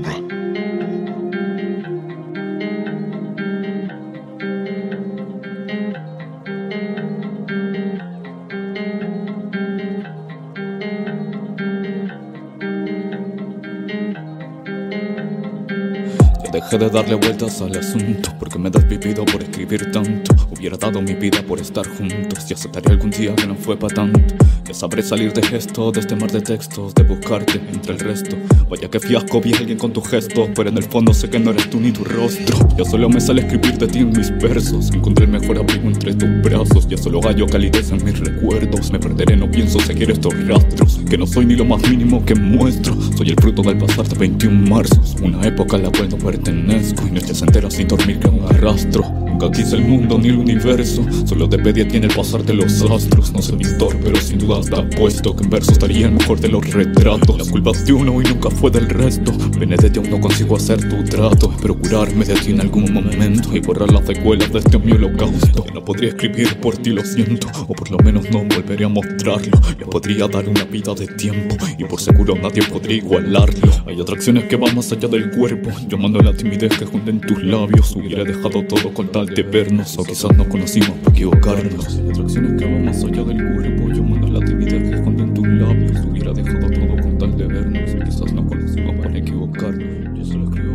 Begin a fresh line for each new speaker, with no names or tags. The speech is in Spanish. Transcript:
毒蛇。Dejé de darle vueltas al asunto Porque me he desvivido por escribir tanto. Hubiera dado mi vida por estar juntos Y aceptaré algún día que no fue pa' tanto. Ya sabré salir de esto, de este mar de textos De buscarte entre el resto. Vaya que fiasco vi a alguien con tu gesto Pero en el fondo sé que no eres tú ni tu rostro. Ya solo me sale escribir de ti en mis versos. Encontré el mejor abrigo entre tus brazos. Ya solo gallo calidez en mis recuerdos. Me perderé, no pienso seguir estos rastros Que no soy ni lo más mínimo que muestro. Soy el fruto del pasar de 21 marzos Una época a la cual no pertenezco Y noches enteras sin dormir que un arrastro Nunca quise el mundo ni el universo. Solo te pedí a el pasar de los astros. No soy pintor, pero sin duda está puesto Que en verso estaría el mejor de los retratos. La culpa es de uno y nunca fue del resto. Ti aún no consigo hacer tu trato. Espero curarme de ti en algún momento Y borrar las secuelas de este mi holocausto No podría escribir por ti, lo siento O por lo menos no volveré a mostrarlo. Le podría dar una vida de tiempo Y por seguro nadie podría igualarlo. Hay atracciones que van más allá del cuerpo. Llamando a la timidez que junten tus labios. Hubiera dejado todo con tal de vernos O quizás nos conocimos para equivocarnos. Hay atracciones que van más allá del cuerpo Llamando a la timidez que junten tus labios. Hubiera dejado todo con tal de vernos Quizás nos conocimos para equivocarnos. Yo solo escribo